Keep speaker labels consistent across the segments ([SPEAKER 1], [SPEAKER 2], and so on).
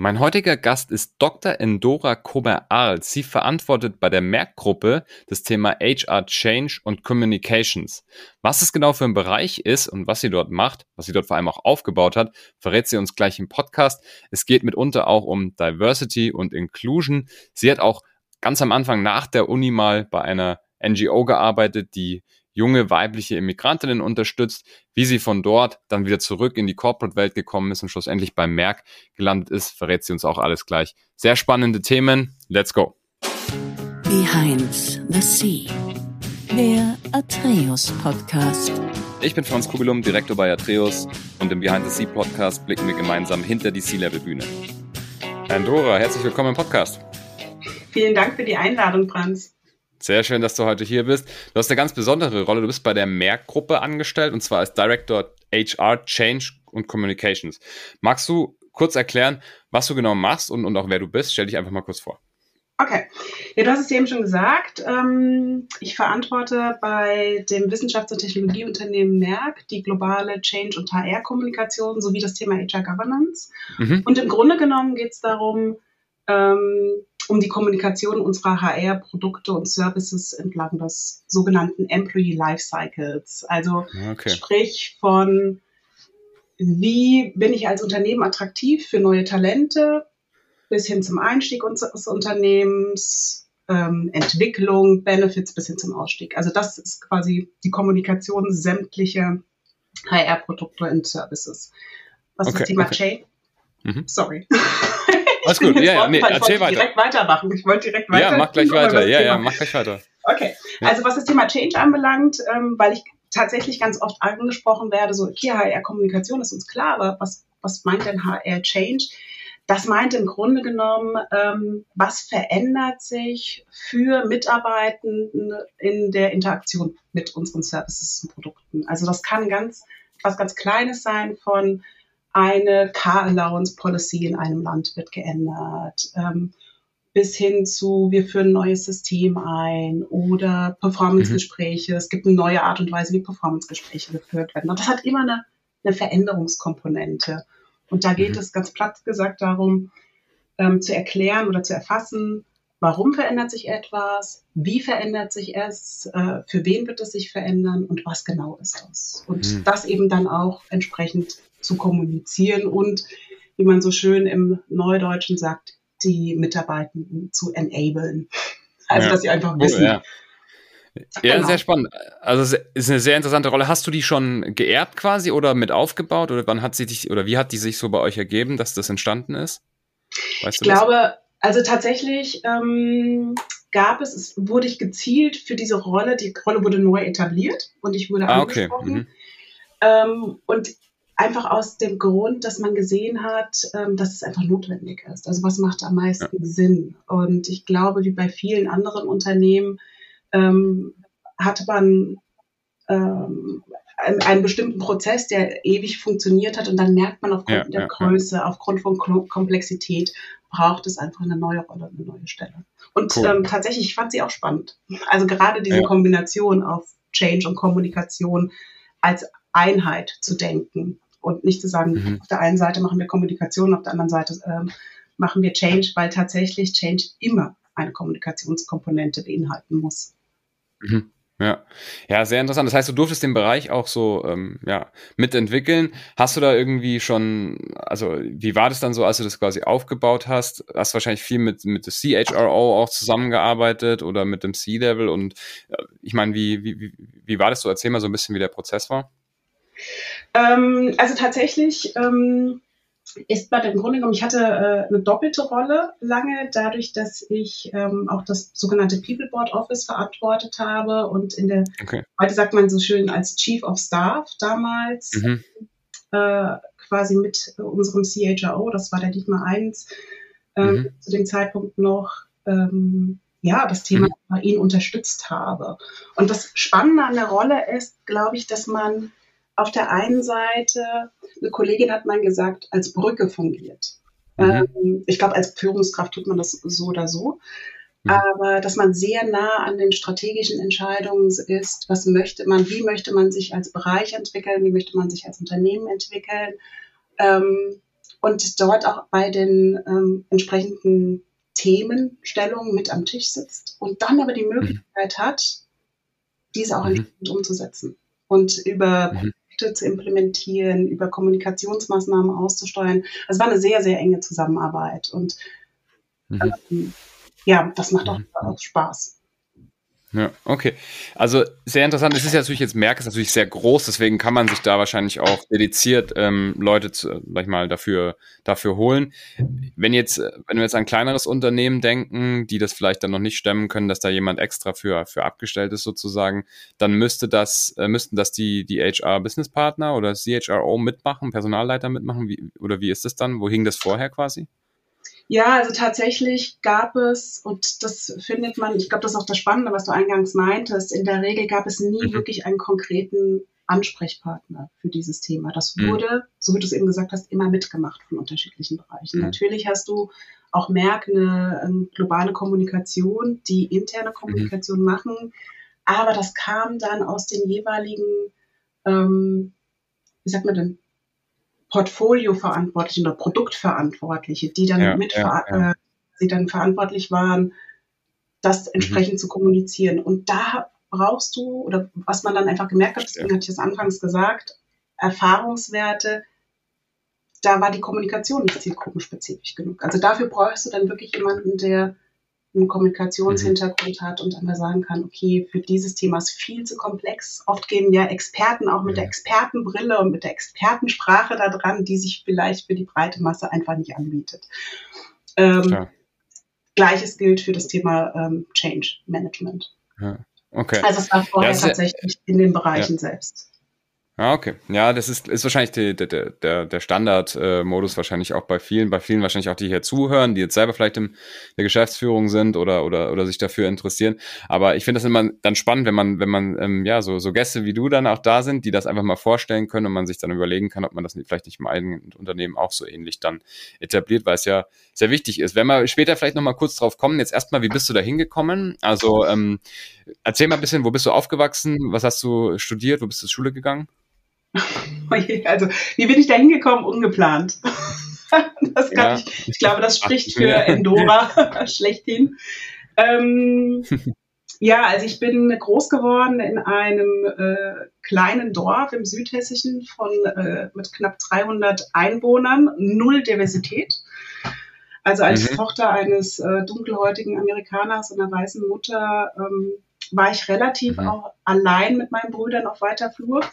[SPEAKER 1] Mein heutiger Gast ist Dr. Endora Kober-Ahl. Sie verantwortet bei der Merck-Gruppe das Thema HR Change und Communications. Was es genau für ein Bereich ist und was sie dort macht, was sie dort vor allem auch aufgebaut hat, verrät sie uns gleich im Podcast. Es geht mitunter auch um Diversity und Inclusion. Sie hat auch ganz am Anfang nach der Uni mal bei einer NGO gearbeitet, die junge weibliche Immigrantinnen unterstützt, wie sie von dort dann wieder zurück in die Corporate-Welt gekommen ist und schlussendlich beim Merck gelandet ist, verrät sie uns auch alles gleich. Sehr spannende Themen. Let's go.
[SPEAKER 2] Behind the Sea. Der Atreus Podcast.
[SPEAKER 1] Ich bin Franz Kugelum, Direktor bei Atreus und im Behind the Sea Podcast blicken wir gemeinsam hinter die Sea-Level-Bühne. Andora, herzlich willkommen im Podcast.
[SPEAKER 3] Vielen Dank für die Einladung, Franz.
[SPEAKER 1] Sehr schön, dass du heute hier bist. Du hast eine ganz besondere Rolle. Du bist bei der Merck-Gruppe angestellt und zwar als Director HR Change und Communications. Magst du kurz erklären, was du genau machst und, und auch wer du bist? Stell dich einfach mal kurz vor.
[SPEAKER 3] Okay. Ja, du hast es eben schon gesagt. Ähm, ich verantworte bei dem Wissenschafts- und Technologieunternehmen Merck die globale Change- und HR-Kommunikation sowie das Thema HR-Governance. Mhm. Und im Grunde genommen geht es darum, ähm, um die Kommunikation unserer HR-Produkte und Services entlang des sogenannten Employee Lifecycles. Also okay. sprich von wie bin ich als Unternehmen attraktiv für neue Talente bis hin zum Einstieg unseres Unternehmens, ähm, Entwicklung, Benefits bis hin zum Ausstieg. Also das ist quasi die Kommunikation sämtlicher HR-Produkte und Services. Was okay, das Thema okay. Chain? Mhm. Sorry.
[SPEAKER 1] Alles gut, ja, ja, nee,
[SPEAKER 3] erzähl weiter. direkt weitermachen. Ich wollte direkt weiter.
[SPEAKER 1] Ja, mach gleich weiter. Ja, ja, mach gleich weiter.
[SPEAKER 3] Okay, also was das Thema Change anbelangt, ähm, weil ich tatsächlich ganz oft angesprochen werde, so, okay, HR-Kommunikation ist uns klar, aber was, was meint denn HR-Change? Das meint im Grunde genommen, ähm, was verändert sich für Mitarbeitende in der Interaktion mit unseren Services und Produkten. Also das kann ganz was ganz Kleines sein von eine Car Allowance Policy in einem Land wird geändert. Ähm, bis hin zu, wir führen ein neues System ein oder Performance-Gespräche. Mhm. Es gibt eine neue Art und Weise, wie Performance-Gespräche geführt werden. Und das hat immer eine, eine Veränderungskomponente. Und da geht mhm. es ganz platt gesagt darum, ähm, zu erklären oder zu erfassen, warum verändert sich etwas, wie verändert sich es, äh, für wen wird es sich verändern und was genau ist das. Und mhm. das eben dann auch entsprechend zu kommunizieren und, wie man so schön im Neudeutschen sagt, die Mitarbeitenden zu enablen. Also, ja. dass sie einfach wissen.
[SPEAKER 1] Oh, ja. Ja, genau. sehr spannend. Also es ist eine sehr interessante Rolle. Hast du die schon geerbt quasi oder mit aufgebaut oder wann hat sie dich oder wie hat die sich so bei euch ergeben, dass das entstanden ist?
[SPEAKER 3] Weißt ich glaube, das? Also tatsächlich ähm, gab es, es wurde ich gezielt für diese Rolle, die Rolle wurde neu etabliert und ich wurde ah, angesprochen. Okay. Mhm. Ähm, und Einfach aus dem Grund, dass man gesehen hat, ähm, dass es einfach notwendig ist. Also was macht am meisten ja. Sinn? Und ich glaube, wie bei vielen anderen Unternehmen, ähm, hat man ähm, einen, bestimmten Prozess, der ewig funktioniert hat und dann merkt man aufgrund ja, der ja, Größe, aufgrund von Komplexität, braucht es einfach eine neue Rolle, eine neue Stelle. Und cool. ähm, tatsächlich, ich fand sie auch spannend. Also gerade diese Kombination auf Change und Kommunikation als Einheit zu denken und nicht zu sagen, mhm. auf der einen Seite machen wir Kommunikation, auf der anderen Seite ähm, machen wir Change, weil tatsächlich Change immer eine Kommunikationskomponente beinhalten muss.
[SPEAKER 1] Mhm. Ja. ja, sehr interessant. Das heißt, du durftest den Bereich auch so ähm, ja, mitentwickeln. Hast du da irgendwie schon, also wie war das dann so, als du das quasi aufgebaut hast? Hast wahrscheinlich viel mit, mit der CHRO auch zusammengearbeitet oder mit dem C-Level? Und äh, ich meine, wie, wie, wie war das so? Erzähl mal so ein bisschen, wie der Prozess war.
[SPEAKER 3] Ähm, also tatsächlich ähm, ist bei dem Grunde genommen, ich hatte äh, eine doppelte Rolle lange, dadurch, dass ich ähm, auch das sogenannte People Board Office verantwortet habe und in der, okay. heute sagt man so schön als Chief of Staff damals, mhm. äh, quasi mit unserem CHRO, das war der Dietmar 1, äh, mhm. zu dem Zeitpunkt noch, ähm, ja, das Thema mhm. ihnen unterstützt habe. Und das Spannende an der Rolle ist, glaube ich, dass man auf der einen Seite, eine Kollegin hat mal gesagt, als Brücke fungiert. Mhm. Ähm, ich glaube, als Führungskraft tut man das so oder so. Mhm. Aber dass man sehr nah an den strategischen Entscheidungen ist, was möchte man, wie möchte man sich als Bereich entwickeln, wie möchte man sich als Unternehmen entwickeln, ähm, und dort auch bei den ähm, entsprechenden Themenstellungen mit am Tisch sitzt und dann aber die mhm. Möglichkeit mhm. hat, diese auch mhm. entsprechend umzusetzen und über mhm. Projekte zu implementieren, über Kommunikationsmaßnahmen auszusteuern. Also es war eine sehr, sehr enge Zusammenarbeit und mhm. ähm, ja, das macht auch, auch mhm. Spaß.
[SPEAKER 1] Ja, okay. Also sehr interessant. Es ist ja natürlich jetzt Merck ist natürlich sehr groß, deswegen kann man sich da wahrscheinlich auch dediziert ähm, Leute, zu, sag ich mal, dafür dafür holen. Wenn jetzt, wenn wir jetzt an ein kleineres Unternehmen denken, die das vielleicht dann noch nicht stemmen können, dass da jemand extra für für abgestellt ist sozusagen, dann müsste das äh, müssten das die die HR Business Partner oder CHRO mitmachen, Personalleiter mitmachen, wie, oder wie ist das dann? Wo hing das vorher quasi?
[SPEAKER 3] Ja, also tatsächlich gab es, und das findet man, ich glaube, das ist auch das Spannende, was du eingangs meintest, in der Regel gab es nie mhm. wirklich einen konkreten Ansprechpartner für dieses Thema. Das mhm. wurde, mhm. so wie du es eben gesagt hast, immer mitgemacht von unterschiedlichen Bereichen. Mhm. Natürlich hast du auch Merck eine ähm, globale Kommunikation, die interne Kommunikation mhm. machen, aber das kam dann aus den jeweiligen, ähm, wie sagt man denn, Portfolioverantwortlichen oder Produktverantwortliche, die dann ja, mit ja, ja. Äh, sie dann verantwortlich waren, das mhm. entsprechend mhm. zu kommunizieren. Und da brauchst du, oder was man dann einfach gemerkt hat, deswegen hatte ich es anfangs gesagt, Erfahrungswerte, da war die Kommunikation nicht zielgruppenspezifisch genug. Also dafür brauchst du dann wirklich jemanden, der einen Kommunikationshintergrund mhm. hat und einmal sagen kann, okay, für dieses Thema ist viel zu komplex. Oft gehen ja Experten auch mit der Expertenbrille und mit der Expertensprache da dran, die sich vielleicht für die breite Masse einfach nicht anbietet. Ähm, Gleiches gilt für das Thema ähm, Change Management.
[SPEAKER 1] Ja. Okay.
[SPEAKER 3] Also es war vorher ja, tatsächlich in den Bereichen ja. selbst.
[SPEAKER 1] Ah, okay. Ja, das ist, ist wahrscheinlich die, der, der, der Standardmodus wahrscheinlich auch bei vielen, bei vielen wahrscheinlich auch, die hier zuhören, die jetzt selber vielleicht in der Geschäftsführung sind oder, oder, oder sich dafür interessieren. Aber ich finde das immer dann spannend, wenn man, wenn man, ähm, ja, so, so Gäste wie du dann auch da sind, die das einfach mal vorstellen können und man sich dann überlegen kann, ob man das vielleicht nicht im eigenen Unternehmen auch so ähnlich dann etabliert, weil es ja sehr wichtig ist. Wenn wir später vielleicht nochmal kurz drauf kommen, jetzt erstmal, wie bist du da hingekommen? Also, ähm, erzähl mal ein bisschen, wo bist du aufgewachsen? Was hast du studiert? Wo bist du zur Schule gegangen?
[SPEAKER 3] Also, wie bin ich da hingekommen? Ungeplant. Das kann ja. ich, ich glaube, das spricht für Endora schlechthin. Ähm, ja, also ich bin groß geworden in einem äh, kleinen Dorf im Südhessischen von äh, mit knapp 300 Einwohnern, null Diversität. Also als mhm. Tochter eines äh, dunkelhäutigen Amerikaners und einer weißen Mutter ähm, war ich relativ mhm. auch allein mit meinen Brüdern auf weiter Flur.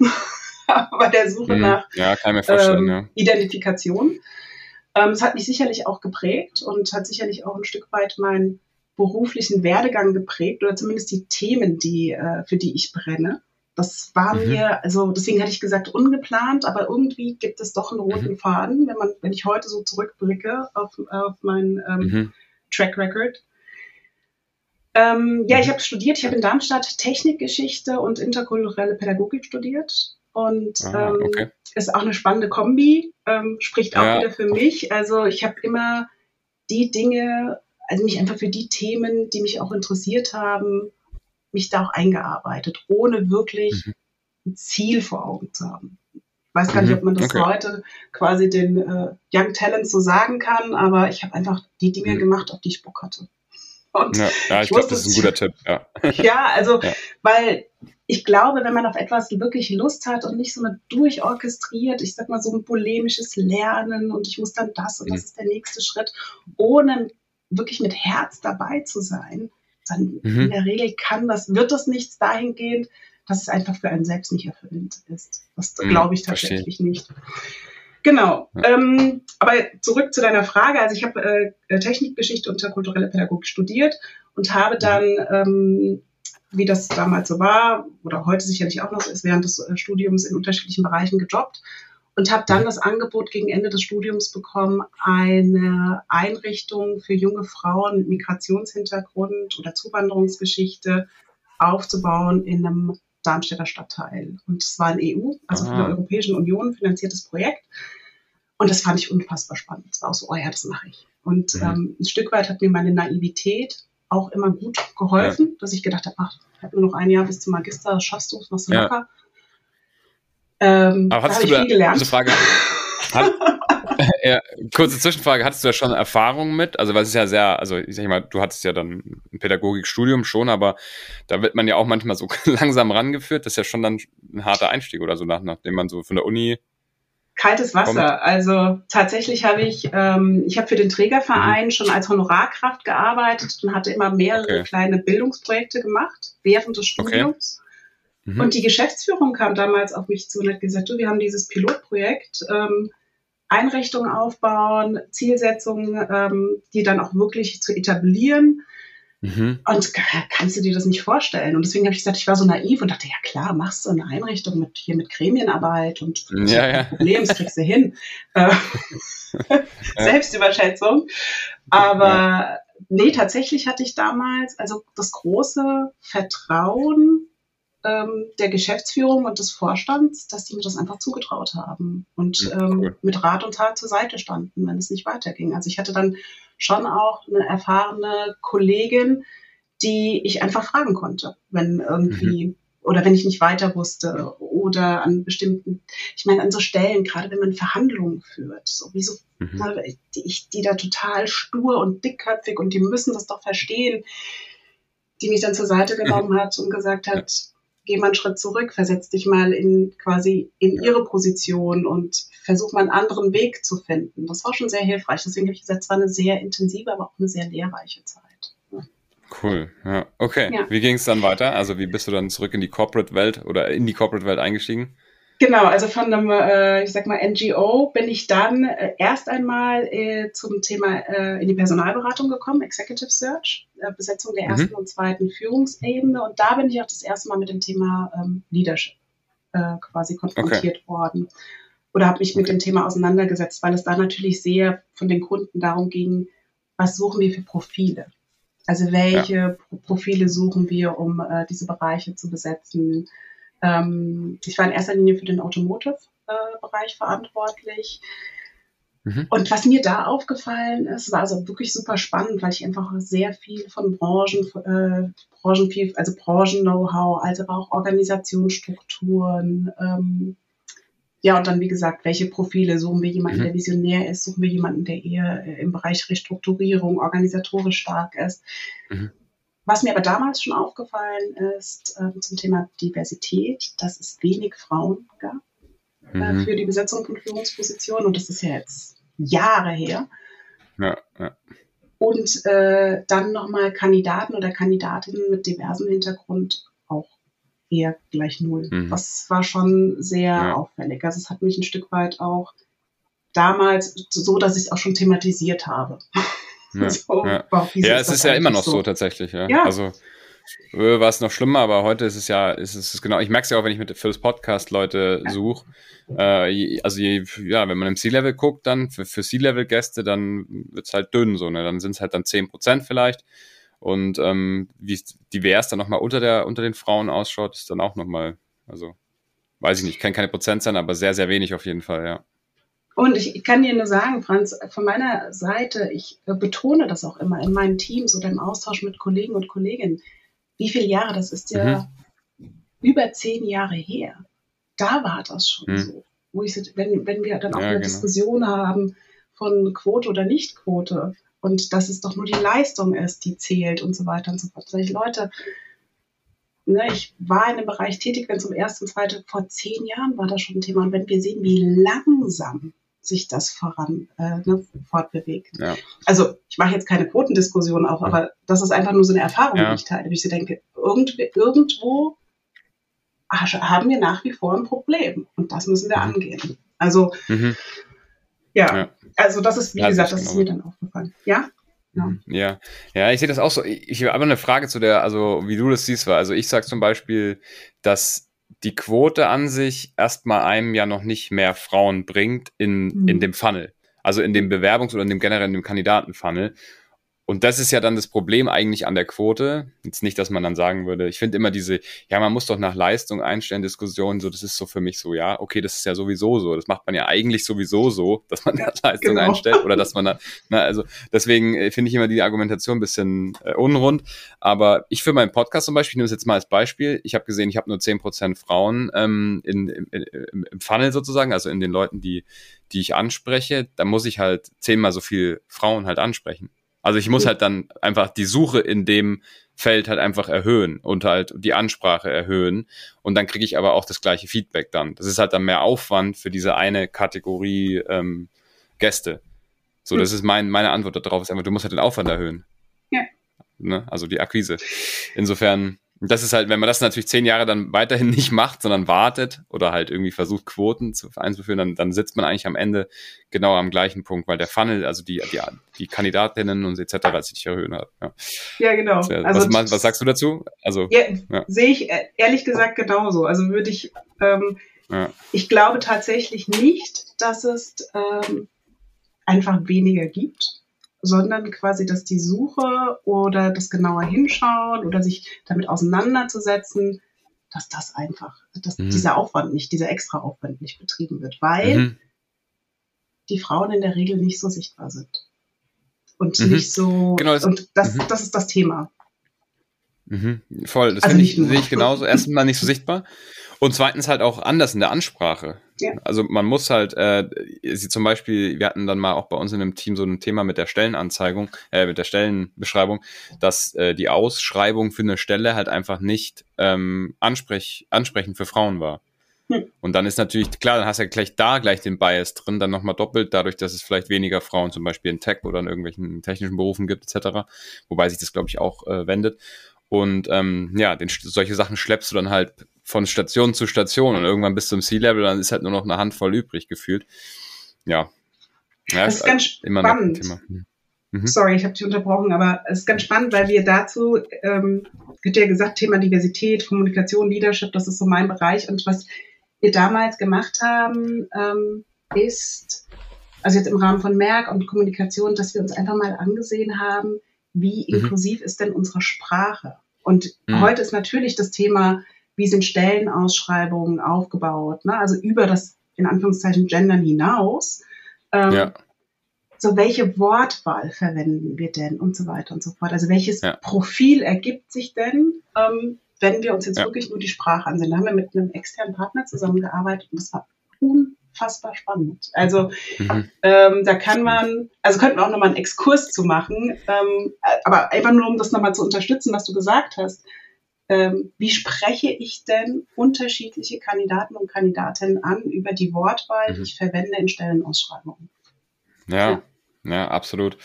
[SPEAKER 3] bei der Suche mhm. nach
[SPEAKER 1] ja, ähm,
[SPEAKER 3] ja. Identifikation. Ähm, es hat mich sicherlich auch geprägt und hat sicherlich auch ein Stück weit meinen beruflichen Werdegang geprägt oder zumindest die Themen, die, äh, für die ich brenne. Das war mhm. mir, also deswegen hatte ich gesagt, ungeplant, aber irgendwie gibt es doch einen roten mhm. Faden, wenn man, wenn ich heute so zurückblicke auf, auf meinen ähm, mhm. Track Record. Ähm, ja, ich mhm. habe studiert, ich habe in Darmstadt Technikgeschichte und interkulturelle Pädagogik studiert und ah, ähm, okay. ist auch eine spannende Kombi, ähm, spricht auch ja. wieder für mich. Also ich habe immer die Dinge, also mich einfach für die Themen, die mich auch interessiert haben, mich da auch eingearbeitet, ohne wirklich mhm. ein Ziel vor Augen zu haben. Ich weiß gar nicht, mhm. ob man das okay. heute quasi den äh, Young Talents so sagen kann, aber ich habe einfach die Dinge mhm. gemacht, auf die ich Bock hatte.
[SPEAKER 1] Und ja, ja ich, ich glaube, das ist ein guter Tipp. Ja,
[SPEAKER 3] ja also, ja. weil ich glaube, wenn man auf etwas wirklich Lust hat und nicht so eine durchorchestriert, ich sag mal so ein polemisches Lernen und ich muss dann das und das mhm. ist der nächste Schritt, ohne wirklich mit Herz dabei zu sein, dann mhm. in der Regel kann das, wird das nichts dahingehend, dass es einfach für einen selbst nicht erfüllend ist. Das mhm, glaube ich tatsächlich verstehe. nicht. Genau. Ja. Ähm, aber zurück zu deiner Frage. Also ich habe äh, Technikgeschichte und kulturelle Pädagogik studiert und habe dann ähm, wie das damals so war oder heute sicherlich auch noch so ist, während des äh, Studiums in unterschiedlichen Bereichen gejobbt und habe dann das Angebot gegen Ende des Studiums bekommen, eine Einrichtung für junge Frauen mit Migrationshintergrund oder Zuwanderungsgeschichte aufzubauen in einem Darmstädter Stadtteil. Und es war ein EU, also von der Europäischen Union finanziertes Projekt. Und das fand ich unfassbar spannend. Es war auch so, oh ja, das mache ich. Und mhm. ähm, ein Stück weit hat mir meine Naivität auch immer gut geholfen, ja. dass ich gedacht habe, ach, ich habe nur noch ein Jahr bis zum Magister, schaffst du, das machst du ja. locker. Ähm,
[SPEAKER 1] Aber hast du viel gelernt. Diese Frage, hat, Ja, kurze Zwischenfrage, hattest du ja schon Erfahrung mit? Also, weil es ist ja sehr, also ich sag mal, du hattest ja dann ein Pädagogikstudium schon, aber da wird man ja auch manchmal so langsam rangeführt. Das ist ja schon dann ein harter Einstieg oder so, nach, nachdem man so von der Uni
[SPEAKER 3] Kaltes Wasser. Kommt. Also tatsächlich habe ich, ähm, ich habe für den Trägerverein mhm. schon als Honorarkraft gearbeitet und hatte immer mehrere okay. kleine Bildungsprojekte gemacht während des Studiums. Okay. Mhm. Und die Geschäftsführung kam damals auf mich zu und hat gesagt, du, wir haben dieses Pilotprojekt. Ähm, Einrichtungen aufbauen, Zielsetzungen, ähm, die dann auch wirklich zu etablieren. Mhm. Und kannst du dir das nicht vorstellen? Und deswegen habe ich gesagt, ich war so naiv und dachte, ja klar, machst du eine Einrichtung mit hier mit Gremienarbeit und
[SPEAKER 1] ja, ja.
[SPEAKER 3] Problem, das kriegst du hin. Äh, Selbstüberschätzung. Aber nee, tatsächlich hatte ich damals also das große Vertrauen ähm, der Geschäftsführung und des Vorstands, dass die mir das einfach zugetraut haben und ja, ähm, cool. mit Rat und Tat zur Seite standen, wenn es nicht weiterging. Also ich hatte dann schon auch eine erfahrene Kollegin, die ich einfach fragen konnte, wenn irgendwie mhm. oder wenn ich nicht weiter wusste oder an bestimmten, ich meine an so Stellen, gerade wenn man Verhandlungen führt, so wie so mhm. die, die da total stur und dickköpfig und die müssen das doch verstehen, die mich dann zur Seite genommen hat und gesagt hat, geh mal einen Schritt zurück, versetz dich mal in quasi in ihre Position und versuch mal einen anderen Weg zu finden. Das war schon sehr hilfreich. Deswegen habe ich gesagt, es war eine sehr intensive, aber auch eine sehr lehrreiche Zeit.
[SPEAKER 1] Cool, ja. Okay. Ja. Wie ging es dann weiter? Also wie bist du dann zurück in die Corporate-Welt oder in die Corporate-Welt eingestiegen?
[SPEAKER 3] Genau, also von einem, äh, ich sag mal, NGO bin ich dann äh, erst einmal äh, zum Thema in die Personalberatung gekommen, Executive Search, Besetzung der mhm. ersten und zweiten Führungsebene. Und da bin ich auch das erste Mal mit dem Thema ähm, Leadership quasi konfrontiert okay. worden. Oder habe mich mit dem Thema auseinandergesetzt, weil es da natürlich sehr von den Kunden darum ging, was suchen wir für Profile? Also welche ja. Profile suchen wir, um diese Bereiche zu besetzen? Ähm, ich war in erster Linie für den Automotive-Bereich verantwortlich. Mhm. Und was mir da aufgefallen ist, war also wirklich super spannend, weil ich einfach sehr viel von Branchen, äh, Branchen also Branchen-Know-how, also auch Organisationsstrukturen, ähm, ja, und dann, wie gesagt, welche Profile? Suchen wir jemanden, mhm. der visionär ist? Suchen wir jemanden, der eher im Bereich Restrukturierung organisatorisch stark ist? Mhm. Was mir aber damals schon aufgefallen ist äh, zum Thema Diversität, dass es wenig Frauen gab äh, mhm. für die Besetzung von Führungspositionen und das ist ja jetzt Jahre her.
[SPEAKER 1] Ja, ja.
[SPEAKER 3] Und äh, dann nochmal Kandidaten oder Kandidatinnen mit diversem Hintergrund auch eher gleich null. Mhm. Das war schon sehr ja. auffällig. Also es hat mich ein Stück weit auch damals so, dass ich es auch schon thematisiert habe.
[SPEAKER 1] Ja, so, ja. ja es ist ja immer noch so, so tatsächlich. Ja. ja. Also äh, war es noch schlimmer, aber heute ist es ja, ist es genau, ich merke es ja auch, wenn ich mit für das Podcast Leute suche. Äh, also je, ja, wenn man im C-Level guckt, dann für, für C-Level-Gäste, dann wird es halt dünn so, ne? Dann sind es halt dann 10% vielleicht. Und ähm, wie divers dann nochmal unter der, unter den Frauen ausschaut, ist dann auch nochmal, also weiß ich nicht, kann keine Prozent sein, aber sehr, sehr wenig auf jeden Fall, ja.
[SPEAKER 3] Und ich kann dir nur sagen, Franz, von meiner Seite, ich äh, betone das auch immer in meinen Teams oder im Austausch mit Kollegen und Kolleginnen, wie viele Jahre, das ist ja mhm. über zehn Jahre her. Da war das schon mhm. so. Wo ich, wenn, wenn wir dann auch ja, eine genau. Diskussion haben von Quote oder Nichtquote und dass es doch nur die Leistung ist, die zählt und so weiter und so fort. Sag ich, Leute, ne, ich war in dem Bereich tätig, wenn es um erste und zweite, vor zehn Jahren war das schon ein Thema. Und wenn wir sehen, wie langsam sich das voran äh, ne, fortbewegt. Ja. Also ich mache jetzt keine Quotendiskussion auf, aber das ist einfach nur so eine Erfahrung, ja. die ich teile. Wie ich so denke, irgend, irgendwo haben wir nach wie vor ein Problem und das müssen wir mhm. angehen. Also mhm. ja, ja, also das ist, wie ja, gesagt, das ist, das ist mir dann aufgefallen. Ja?
[SPEAKER 1] Ja. ja, ja, ich sehe das auch so. Ich, ich habe aber eine Frage zu der, also wie du das siehst, war. Also ich sage zum Beispiel, dass die Quote an sich erstmal einem ja noch nicht mehr Frauen bringt in, mhm. in dem Funnel. Also in dem Bewerbungs- oder in dem generell in dem Kandidatenfunnel. Und das ist ja dann das Problem eigentlich an der Quote. Jetzt nicht, dass man dann sagen würde, ich finde immer diese, ja, man muss doch nach Leistung einstellen, Diskussionen, so, das ist so für mich so, ja, okay, das ist ja sowieso so. Das macht man ja eigentlich sowieso so, dass man nach Leistung genau. einstellt oder dass man da, na, also deswegen äh, finde ich immer die Argumentation ein bisschen äh, unrund. Aber ich für meinen Podcast zum Beispiel, ich nehme es jetzt mal als Beispiel, ich habe gesehen, ich habe nur zehn Prozent Frauen ähm, in, in, in, im Funnel sozusagen, also in den Leuten, die, die ich anspreche, da muss ich halt zehnmal so viel Frauen halt ansprechen. Also ich muss halt dann einfach die Suche in dem Feld halt einfach erhöhen und halt die Ansprache erhöhen. Und dann kriege ich aber auch das gleiche Feedback dann. Das ist halt dann mehr Aufwand für diese eine Kategorie ähm, Gäste. So, das ist mein, meine Antwort darauf, ist einfach, du musst halt den Aufwand erhöhen. Ja. Ne? Also die Akquise. Insofern, und das ist halt, wenn man das natürlich zehn Jahre dann weiterhin nicht macht, sondern wartet oder halt irgendwie versucht, Quoten zu einzuführen, dann, dann sitzt man eigentlich am Ende genau am gleichen Punkt, weil der Funnel, also die, die, die Kandidatinnen und etc. sich nicht erhöhen hat. Ja,
[SPEAKER 3] ja genau.
[SPEAKER 1] Also, was, was, sagst du dazu?
[SPEAKER 3] Also ja, ja. sehe ich äh, ehrlich gesagt genauso. Also würde ich, ähm, ich glaube tatsächlich nicht, dass es ähm, einfach weniger gibt sondern quasi, dass die Suche oder das genauer hinschauen oder sich damit auseinanderzusetzen, dass das einfach, dass mhm. dieser Aufwand nicht, dieser extra Aufwand nicht betrieben wird, weil mhm. die Frauen in der Regel nicht so sichtbar sind. Und mhm. nicht so, genau, das, und das, mhm. das ist das Thema.
[SPEAKER 1] Mhm. Voll, das also ich, sehe ich genauso. Erstmal nicht so sichtbar. Und zweitens halt auch anders in der Ansprache. Ja. Also man muss halt, äh, sie zum Beispiel, wir hatten dann mal auch bei uns in einem Team so ein Thema mit der Stellenanzeigung, äh, mit der Stellenbeschreibung, dass äh, die Ausschreibung für eine Stelle halt einfach nicht ähm, ansprech, ansprechend für Frauen war. Hm. Und dann ist natürlich, klar, dann hast du ja gleich da gleich den Bias drin, dann nochmal doppelt, dadurch, dass es vielleicht weniger Frauen zum Beispiel in Tech oder in irgendwelchen technischen Berufen gibt, etc. Wobei sich das, glaube ich, auch äh, wendet. Und ähm, ja, den, solche Sachen schleppst du dann halt von Station zu Station und irgendwann bis zum Sea-Level, dann ist halt nur noch eine Handvoll übrig gefühlt. Ja.
[SPEAKER 3] ja das ist ganz spannend. Hm. Mhm. Sorry, ich habe dich unterbrochen, aber es ist ganz spannend, weil wir dazu, ähm, wird ja gesagt, Thema Diversität, Kommunikation, Leadership, das ist so mein Bereich. Und was wir damals gemacht haben, ähm, ist, also jetzt im Rahmen von Merck und Kommunikation, dass wir uns einfach mal angesehen haben, wie mhm. inklusiv ist denn unsere Sprache? Und mhm. heute ist natürlich das Thema wie sind Stellenausschreibungen aufgebaut, ne? also über das in Anführungszeichen Gendern hinaus. Ähm, ja. So, welche Wortwahl verwenden wir denn und so weiter und so fort. Also welches ja. Profil ergibt sich denn, ähm, wenn wir uns jetzt ja. wirklich nur die Sprache ansehen? Da haben wir mit einem externen Partner zusammengearbeitet und das war unfassbar spannend. Also mhm. ähm, da kann man, also könnten wir auch nochmal einen Exkurs zu machen, ähm, aber einfach nur, um das nochmal zu unterstützen, was du gesagt hast ähm, wie spreche ich denn unterschiedliche Kandidaten und Kandidatinnen an über die Wortwahl, mhm. die ich verwende in Stellenausschreibungen.
[SPEAKER 1] Ja. ja. Ja, absolut.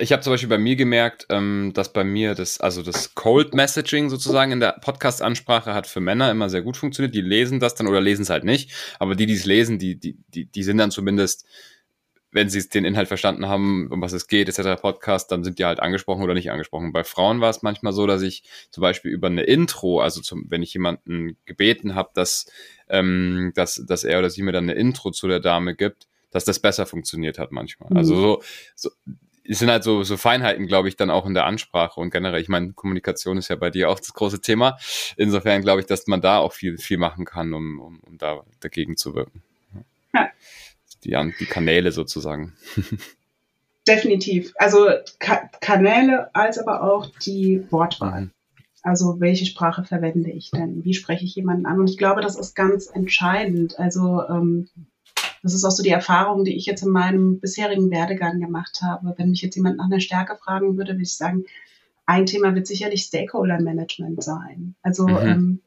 [SPEAKER 1] Ich habe zum Beispiel bei mir gemerkt, ähm, dass bei mir das, also das Cold Messaging sozusagen in der Podcast-Ansprache hat für Männer immer sehr gut funktioniert. Die lesen das dann oder lesen es halt nicht. Aber die, die es lesen, die, die, die, die sind dann zumindest wenn sie den Inhalt verstanden haben, um was es geht, etc. Podcast, dann sind die halt angesprochen oder nicht angesprochen. Bei Frauen war es manchmal so, dass ich zum Beispiel über eine Intro, also zum, wenn ich jemanden gebeten habe, dass, ähm, dass, dass er oder sie mir dann eine Intro zu der Dame gibt, dass das besser funktioniert hat manchmal. Also mhm. Also so, so es sind halt so, so Feinheiten, glaube ich, dann auch in der Ansprache und generell. Ich meine, Kommunikation ist ja bei dir auch das große Thema. Insofern glaube ich, dass man da auch viel, viel machen kann, um, um, um da dagegen zu wirken. Ja die, die Kanäle sozusagen.
[SPEAKER 3] Definitiv. Also Ka Kanäle als aber auch die Wortwahl. Also welche Sprache verwende ich denn? Wie spreche ich jemanden an? Und ich glaube, das ist ganz entscheidend. Also ähm, das ist auch so die Erfahrung, die ich jetzt in meinem bisherigen Werdegang gemacht habe. Wenn mich jetzt jemand nach einer Stärke fragen würde, würde ich sagen, ein Thema wird sicherlich Stakeholder Management sein. Also mhm. ähm,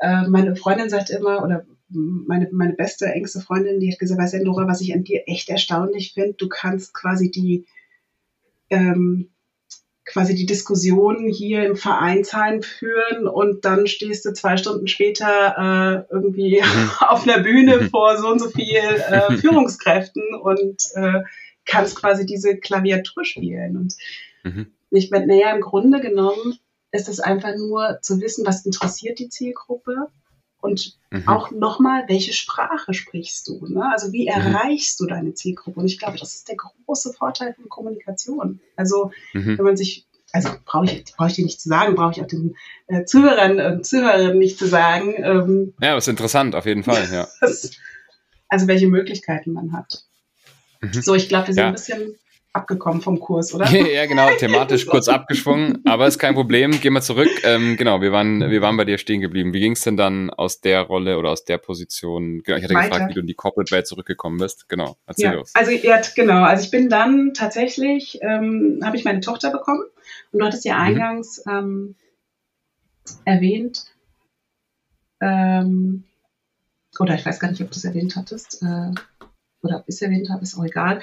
[SPEAKER 3] äh, meine Freundin sagt immer, oder meine, meine beste, engste Freundin, die hat gesagt, weißt du, Dora, was ich an dir echt erstaunlich finde, du kannst quasi die, ähm, quasi die Diskussion hier im Vereinsheim führen und dann stehst du zwei Stunden später äh, irgendwie mhm. auf einer Bühne mhm. vor so und so viel äh, Führungskräften und äh, kannst quasi diese Klaviatur spielen. Und mhm. ich meine, naja, im Grunde genommen ist es einfach nur zu wissen, was interessiert die Zielgruppe Und mhm. auch nochmal, welche Sprache sprichst du? Ne? Also wie mhm. erreichst mhm. du deine Zielgruppe? Und ich glaube, das ist der große Vorteil von Kommunikation. Also mhm. wenn man sich, also brauche ich, brauche ich dir nicht zu sagen, brauche ich auch den äh, Zuhörern und Zuhörerinnen nicht zu sagen.
[SPEAKER 1] Ähm, ja, das ist interessant, auf jeden Fall, ja.
[SPEAKER 3] also welche Möglichkeiten man hat. Mhm. So, ich glaube, wir sind ja. ein bisschen abgekommen vom Kurs, oder?
[SPEAKER 1] ja, genau, thematisch kurz abgeschwungen, aber ist kein Problem. Gehen wir zurück. Ähm, genau, wir waren, wir waren bei dir stehen geblieben. Wie ging es denn dann aus der Rolle oder aus der Position? Genau, ich hatte Weiter. gefragt, wie du in die Corporate-Welt zurückgekommen bist. Genau,
[SPEAKER 3] erzähl ja, los. Also ja, genau, also ich bin dann tatsächlich, ähm, habe ich meine Tochter bekommen und du hattest ja mhm. eingangs mhm. ähm, erwähnt, ähm, oder ich weiß gar nicht, ob du es erwähnt hattest, äh, oder bis erwähnt habe, ist auch egal.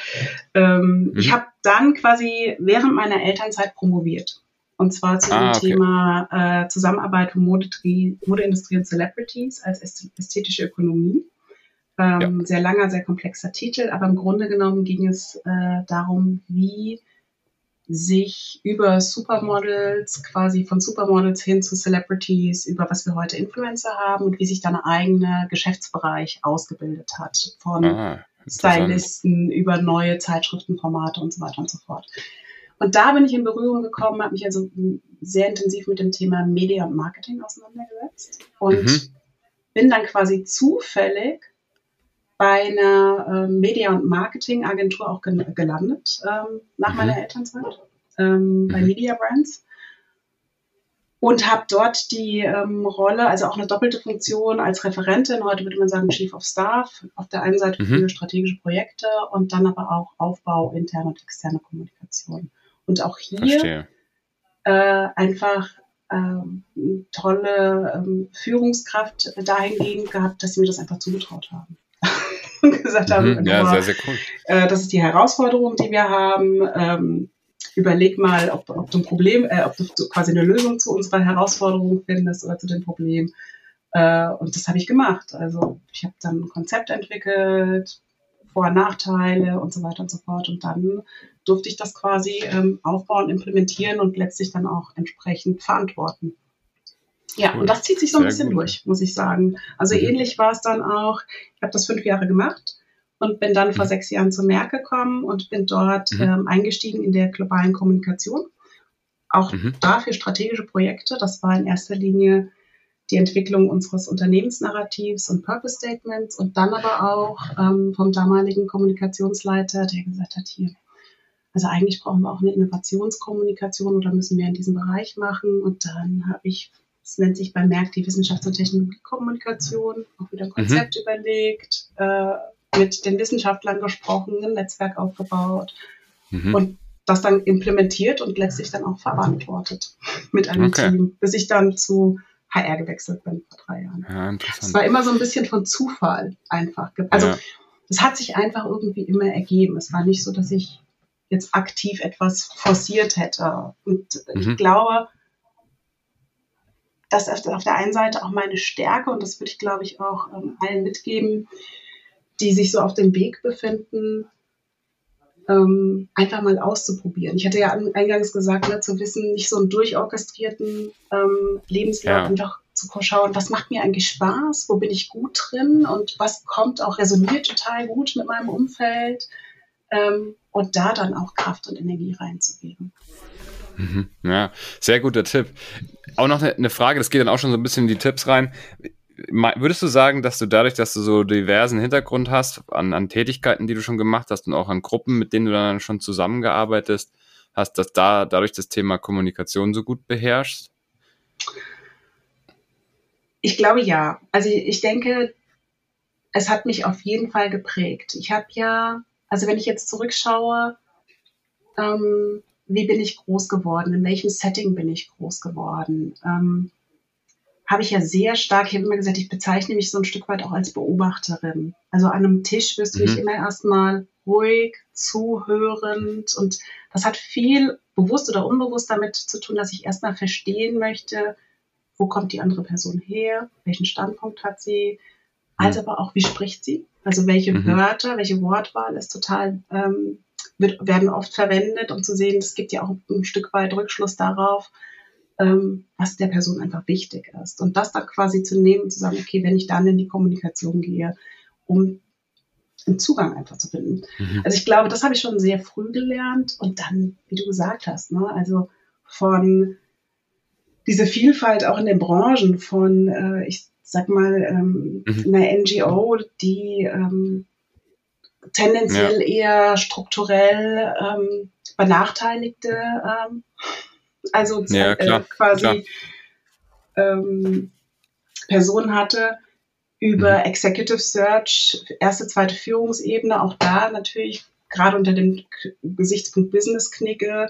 [SPEAKER 3] Ähm, mhm. Ich habe dann quasi während meiner Elternzeit promoviert. Und zwar zu ah, dem okay. Thema äh, Zusammenarbeit von Modeindustrie und Celebrities als ästhetische Ökonomie. Ähm, ja. Sehr langer, sehr komplexer Titel, aber im Grunde genommen ging es äh, darum, wie sich über Supermodels, quasi von Supermodels hin zu Celebrities, über was wir heute Influencer haben und wie sich dann ein eigener Geschäftsbereich ausgebildet hat. Von ah. Stylisten, über neue Zeitschriftenformate und so weiter und so fort. Und da bin ich in Berührung gekommen, habe mich also sehr intensiv mit dem Thema Media und Marketing auseinandergesetzt und mhm. bin dann quasi zufällig bei einer äh, Media- und Marketing-Agentur auch gelandet ähm, nach mhm. meiner Elternzeit ähm, bei mhm. Media Brands und habe dort die ähm, Rolle, also auch eine doppelte Funktion als Referentin, heute würde man sagen Chief of Staff, auf der einen Seite mhm. für strategische Projekte und dann aber auch Aufbau interne und externe Kommunikation. Und auch hier äh, einfach ähm, tolle ähm, Führungskraft dahingehend gehabt, dass sie mir das einfach zugetraut haben. und gesagt haben,
[SPEAKER 1] mhm, ja, sehr, sehr cool.
[SPEAKER 3] Äh, das ist die Herausforderung, die wir haben. Ähm, überleg mal, ob, ob du ein Problem, äh, ob du quasi eine Lösung zu unserer Herausforderung findest oder zu dem Problem. Äh, und das habe ich gemacht. Also ich habe dann ein Konzept entwickelt, Vor- und Nachteile und so weiter und so fort. Und dann durfte ich das quasi ähm, aufbauen, implementieren und letztlich dann auch entsprechend verantworten. Ja, cool. und das zieht sich so ein Sehr bisschen gut. durch, muss ich sagen. Also mhm. ähnlich war es dann auch, ich habe das fünf Jahre gemacht und bin dann vor mhm. sechs Jahren zu Merck gekommen und bin dort mhm. ähm, eingestiegen in der globalen Kommunikation. Auch mhm. dafür strategische Projekte. Das war in erster Linie die Entwicklung unseres Unternehmensnarrativs und Purpose Statements und dann aber auch ähm, vom damaligen Kommunikationsleiter, der gesagt hat, hier, also eigentlich brauchen wir auch eine Innovationskommunikation oder müssen wir in diesem Bereich machen. Und dann habe ich, es nennt sich bei Merck die Wissenschafts- und Technologiekommunikation, auch wieder ein Konzept mhm. überlegt, äh, mit den Wissenschaftlern gesprochen, ein Netzwerk aufgebaut mhm. und das dann implementiert und letztlich dann auch verantwortet mit einem okay. Team, bis ich dann zu HR gewechselt bin vor drei Jahren. Ja, interessant. Es war immer so ein bisschen von Zufall einfach. Also ja. es hat sich einfach irgendwie immer ergeben. Es war nicht so, dass ich jetzt aktiv etwas forciert hätte. Und mhm. ich glaube, dass auf der einen Seite auch meine Stärke, und das würde ich, glaube ich, auch ähm, allen mitgeben, die sich so auf dem Weg befinden, ähm, einfach mal auszuprobieren. Ich hatte ja eingangs gesagt, ne, zu wissen, nicht so einen durchorchestrierten ähm, Lebenslauf, ja. einfach zu schauen, was macht mir eigentlich Spaß, wo bin ich gut drin und was kommt auch, resoniert total gut mit meinem Umfeld ähm, und da dann auch Kraft und Energie reinzugeben.
[SPEAKER 1] Mhm. Ja, sehr guter Tipp. Auch noch eine Frage, das geht dann auch schon so ein bisschen in die Tipps rein würdest du sagen, dass du dadurch, dass du so diversen Hintergrund hast, an, an Tätigkeiten, die du schon gemacht hast und auch an Gruppen, mit denen du dann schon zusammengearbeitet hast, dass da dadurch das Thema Kommunikation so gut beherrschst?
[SPEAKER 3] Ich glaube ja. Also ich denke, es hat mich auf jeden Fall geprägt. Ich habe ja, also wenn ich jetzt zurückschaue, ähm, wie bin ich groß geworden? In welchem Setting bin ich groß geworden? Ähm, habe ich ja sehr stark, ich habe immer gesagt, ich bezeichne mich so ein Stück weit auch als Beobachterin. Also an einem Tisch wirst du mhm. mich immer erstmal ruhig, zuhörend und das hat viel bewusst oder unbewusst damit zu tun, dass ich erstmal verstehen möchte, wo kommt die andere Person her, welchen Standpunkt hat sie, als mhm. aber auch, wie spricht sie, also welche mhm. Wörter, welche Wortwahl ist total, ähm, wird, werden oft verwendet, um zu sehen, es gibt ja auch ein Stück weit Rückschluss darauf, was der Person einfach wichtig ist. Und das da quasi zu nehmen und zu sagen, okay, wenn ich dann in die Kommunikation gehe, um einen Zugang einfach zu finden. Mhm. Also ich glaube, das habe ich schon sehr früh gelernt und dann, wie du gesagt hast, ne, also von diese Vielfalt auch in den Branchen von, äh, ich sag mal, ähm, mhm. einer NGO, die ähm, tendenziell ja. eher strukturell ähm, benachteiligte, ähm, also
[SPEAKER 1] ja,
[SPEAKER 3] äh, quasi ähm, Personen hatte, über mhm. Executive Search, erste, zweite Führungsebene, auch da natürlich gerade unter dem Gesichtspunkt Business-Knicke,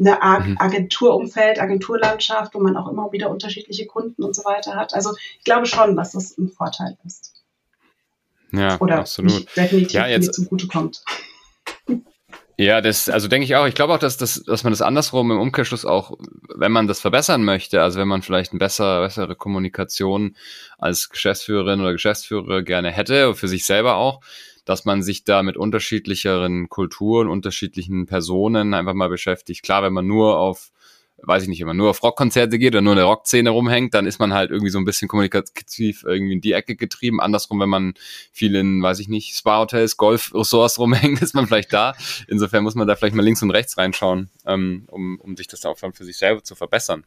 [SPEAKER 3] eine mhm. Agenturumfeld, Agenturlandschaft, wo man auch immer wieder unterschiedliche Kunden und so weiter hat. Also ich glaube schon, dass das ein Vorteil ist.
[SPEAKER 1] Ja,
[SPEAKER 3] Oder
[SPEAKER 1] absolut.
[SPEAKER 3] definitiv
[SPEAKER 1] ja, jetzt,
[SPEAKER 3] mir zugutekommt.
[SPEAKER 1] Ja, das, also denke ich auch. Ich glaube auch, dass, dass, dass man das andersrum im Umkehrschluss auch, wenn man das verbessern möchte, also wenn man vielleicht eine bessere, bessere Kommunikation als Geschäftsführerin oder Geschäftsführer gerne hätte, für sich selber auch, dass man sich da mit unterschiedlicheren Kulturen, unterschiedlichen Personen einfach mal beschäftigt. Klar, wenn man nur auf weiß ich nicht, wenn man nur auf Rockkonzerte geht oder nur in der Rockszene rumhängt, dann ist man halt irgendwie so ein bisschen kommunikativ irgendwie in die Ecke getrieben. Andersrum, wenn man viel in, weiß ich nicht, Spa-Hotels, Golf-Ressorts rumhängt, ist man vielleicht da. Insofern muss man da vielleicht mal links und rechts reinschauen, ähm, um, um sich das auch für sich selber zu verbessern.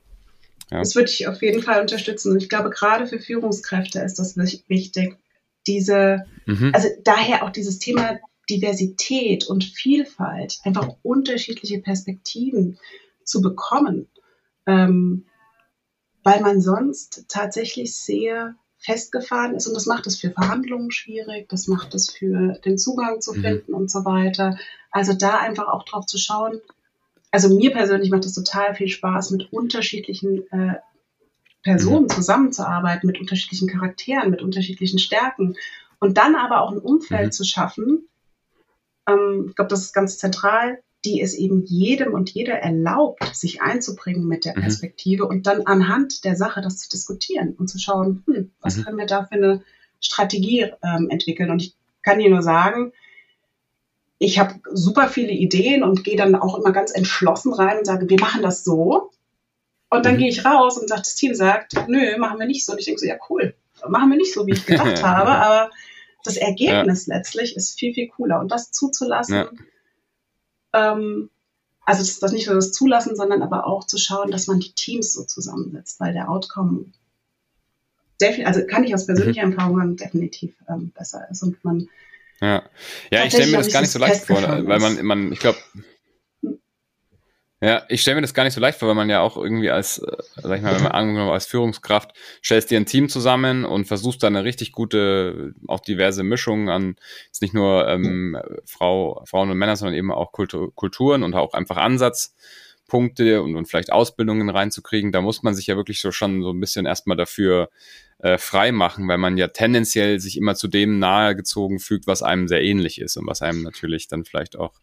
[SPEAKER 3] Ja. Das würde ich auf jeden Fall unterstützen. Und ich glaube, gerade für Führungskräfte ist das wichtig. Diese, mhm. also daher auch dieses Thema Diversität und Vielfalt, einfach unterschiedliche Perspektiven zu bekommen, ähm, weil man sonst tatsächlich sehr festgefahren ist und das macht es für Verhandlungen schwierig, das macht es für den Zugang zu mhm. finden mhm. und so weiter. Also da einfach auch drauf zu schauen. Also mir persönlich macht es total viel Spaß, mit unterschiedlichen äh, Personen zusammenzuarbeiten, mit unterschiedlichen Charakteren, mit unterschiedlichen Stärken und dann aber auch ein Umfeld mhm. zu schaffen. Ähm, ich glaube, das ist ganz zentral, die es eben jedem und jeder erlaubt, sich einzubringen mit der mhm. Perspektive mhm. und dann anhand der Sache das zu diskutieren und zu schauen, hm, was mhm. können wir da für eine Strategie ähm, entwickeln. Und ich kann dir nur sagen, ich habe super viele Ideen und gehe dann auch immer ganz entschlossen rein und sage, wir machen das so. Und dann mhm. gehe ich raus und sagt, das Team sagt, nö, machen wir nicht so. Und ich denke so, ja cool, machen wir nicht so, wie ich gedacht habe, aber das Ergebnis ja. letztlich ist viel, viel cooler. Und das zuzulassen, ja ähm, also das, das nicht nur das Zulassen, sondern aber auch zu schauen, dass man die Teams so zusammensetzt, weil der Outcome also kann ich aus persönlicher mhm. Erfahrung sagen, definitiv ähm, besser ist und man
[SPEAKER 1] ja, ja ich stelle mir das gar nicht so leicht vor, weil man, man ich glaube, ja, ich stelle mir das gar nicht so leicht vor, weil man ja auch irgendwie als, äh, sag ich mal, wenn man angenommen als Führungskraft stellst dir ein Team zusammen und versuchst da eine richtig gute, auch diverse Mischung an, jetzt nicht nur ähm, Frau, Frauen und Männer, sondern eben auch Kultur, Kulturen und auch einfach Ansatzpunkte und, und vielleicht Ausbildungen reinzukriegen. Da muss man sich ja wirklich so schon so ein bisschen erstmal dafür äh, frei machen, weil man ja tendenziell sich immer zu dem nahegezogen fügt, was einem sehr ähnlich ist und was einem natürlich dann vielleicht auch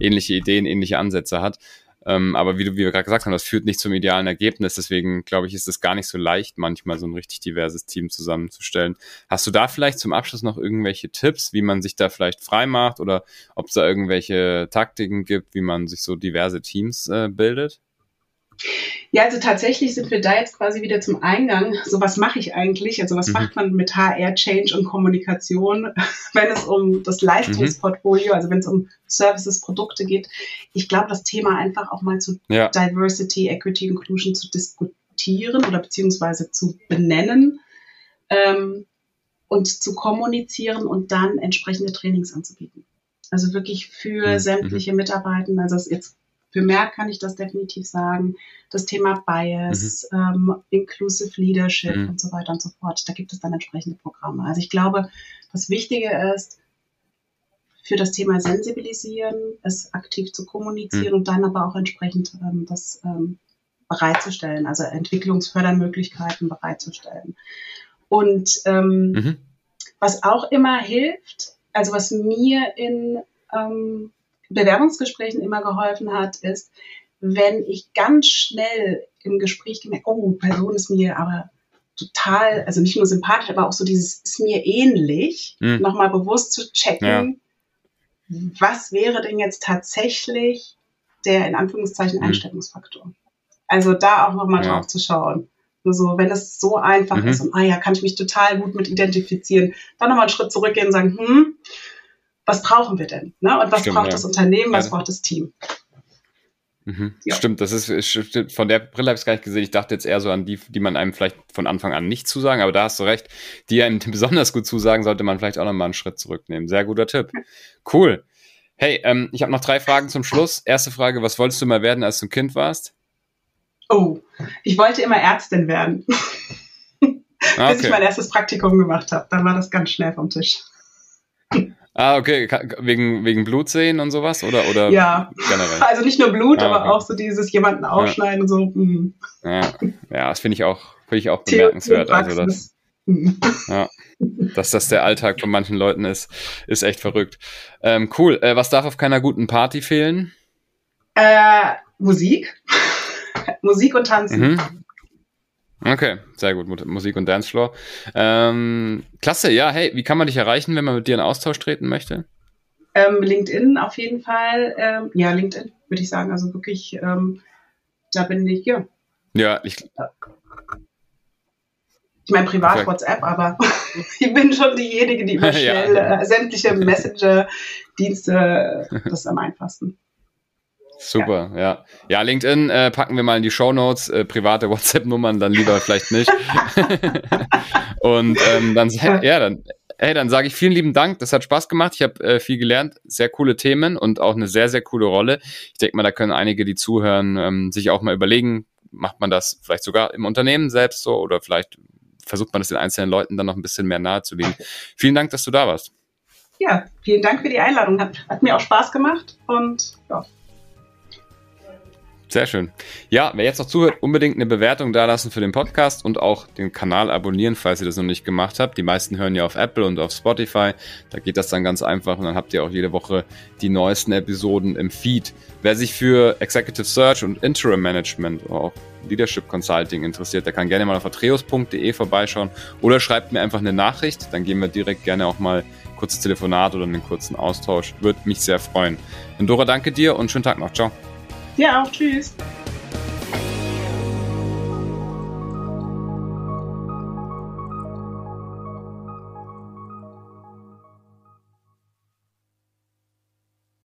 [SPEAKER 1] ähnliche Ideen, ähnliche Ansätze hat. Ähm, aber wie, du, wie wir gerade gesagt haben, das führt nicht zum idealen Ergebnis. Deswegen glaube ich, ist es gar nicht so leicht, manchmal so ein richtig diverses Team zusammenzustellen. Hast du da vielleicht zum Abschluss noch irgendwelche Tipps, wie man sich da vielleicht frei macht oder ob es da irgendwelche Taktiken gibt, wie man sich so diverse Teams äh, bildet?
[SPEAKER 3] Ja, also tatsächlich sind wir da jetzt quasi wieder zum Eingang. So was mache ich eigentlich? Also was mhm. macht man mit HR, Change und Kommunikation, wenn es um das Leistungsportfolio, mhm. also wenn es um Services, Produkte geht? Ich glaube, das Thema einfach auch mal zu ja. Diversity, Equity, Inclusion zu diskutieren oder beziehungsweise zu benennen ähm, und zu kommunizieren und dann entsprechende Trainings anzubieten. Also wirklich für mhm. sämtliche Mitarbeitenden. Also jetzt für mehr kann ich das definitiv sagen. Das Thema Bias, mhm. ähm, Inclusive Leadership mhm. und so weiter und so fort. Da gibt es dann entsprechende Programme. Also ich glaube, das Wichtige ist, für das Thema sensibilisieren, es aktiv zu kommunizieren mhm. und dann aber auch entsprechend ähm, das ähm, bereitzustellen, also Entwicklungsfördermöglichkeiten bereitzustellen. Und ähm, mhm. was auch immer hilft, also was mir in ähm, Bewerbungsgesprächen immer geholfen hat, ist, wenn ich ganz schnell im Gespräch gemerkt, oh, Person ist mir aber total, also nicht nur sympathisch, aber auch so dieses ist mir ähnlich, mhm. nochmal bewusst zu checken, ja. was wäre denn jetzt tatsächlich der in Anführungszeichen mhm. Einstellungsfaktor? Also da auch nochmal ja. drauf zu schauen. So, wenn es so einfach mhm. ist und, ah ja, kann ich mich total gut mit identifizieren, dann nochmal einen Schritt zurückgehen und sagen, hm, was brauchen wir denn? Ne? Und was Stimmt, braucht ja. das Unternehmen, was ja. braucht das Team?
[SPEAKER 1] Mhm. Ja. Stimmt, das ist von der Brille habe ich es gar nicht gesehen. Ich dachte jetzt eher so an die, die man einem vielleicht von Anfang an nicht zusagen, aber da hast du recht. Die einem besonders gut zusagen, sollte man vielleicht auch nochmal einen Schritt zurücknehmen. Sehr guter Tipp. Cool. Hey, ähm, ich habe noch drei Fragen zum Schluss. Erste Frage, was wolltest du mal werden, als du ein Kind warst?
[SPEAKER 3] Oh, ich wollte immer Ärztin werden. Bis ich mein erstes Praktikum gemacht habe. Dann war das ganz schnell vom Tisch.
[SPEAKER 1] Ah, okay. Wegen, wegen Blutsehen und sowas? Oder, oder
[SPEAKER 3] ja, generell? also nicht nur Blut, ah, okay. aber auch so dieses jemanden aufschneiden ja. und so. Mm.
[SPEAKER 1] Ja. ja, das finde ich auch, finde ich auch bemerkenswert. Also das, mm. ja, dass das der Alltag von manchen Leuten ist, ist echt verrückt. Ähm, cool. Äh, was darf auf keiner guten Party fehlen?
[SPEAKER 3] Äh, Musik. Musik und Tanzen. Mhm.
[SPEAKER 1] Okay, sehr gut. Musik und Dancefloor. Ähm, klasse, ja, hey, wie kann man dich erreichen, wenn man mit dir in Austausch treten möchte?
[SPEAKER 3] Ähm, LinkedIn auf jeden Fall. Ähm, ja, LinkedIn, würde ich sagen. Also wirklich, ähm, da bin ich, ja.
[SPEAKER 1] Ja, ich.
[SPEAKER 3] Ich meine, privat okay. WhatsApp, aber ich bin schon diejenige, die über schnell ja. äh, sämtliche Messenger-Dienste, das ist am einfachsten.
[SPEAKER 1] Super, ja. Ja, ja LinkedIn äh, packen wir mal in die Show Notes, äh, private WhatsApp-Nummern dann lieber vielleicht nicht. Und ähm, dann, ja, dann, hey, dann sage ich vielen lieben Dank. Das hat Spaß gemacht. Ich habe äh, viel gelernt, sehr coole Themen und auch eine sehr, sehr coole Rolle. Ich denke mal, da können einige, die zuhören, ähm, sich auch mal überlegen, macht man das vielleicht sogar im Unternehmen selbst so oder vielleicht versucht man das den einzelnen Leuten dann noch ein bisschen mehr nahezulegen. Vielen Dank, dass du da warst.
[SPEAKER 3] Ja, vielen Dank für die Einladung. Hat, hat mir auch Spaß gemacht und ja,
[SPEAKER 1] sehr schön. Ja, wer jetzt noch zuhört, unbedingt eine Bewertung dalassen für den Podcast und auch den Kanal abonnieren, falls ihr das noch nicht gemacht habt. Die meisten hören ja auf Apple und auf Spotify. Da geht das dann ganz einfach und dann habt ihr auch jede Woche die neuesten Episoden im Feed. Wer sich für Executive Search und Interim Management oder auch Leadership Consulting interessiert, der kann gerne mal auf atreus.de vorbeischauen oder schreibt mir einfach eine Nachricht. Dann gehen wir direkt gerne auch mal kurzes Telefonat oder einen kurzen Austausch. Würde mich sehr freuen. Und Dora, danke dir und schönen Tag noch. Ciao.
[SPEAKER 3] Dir auch. Tschüss.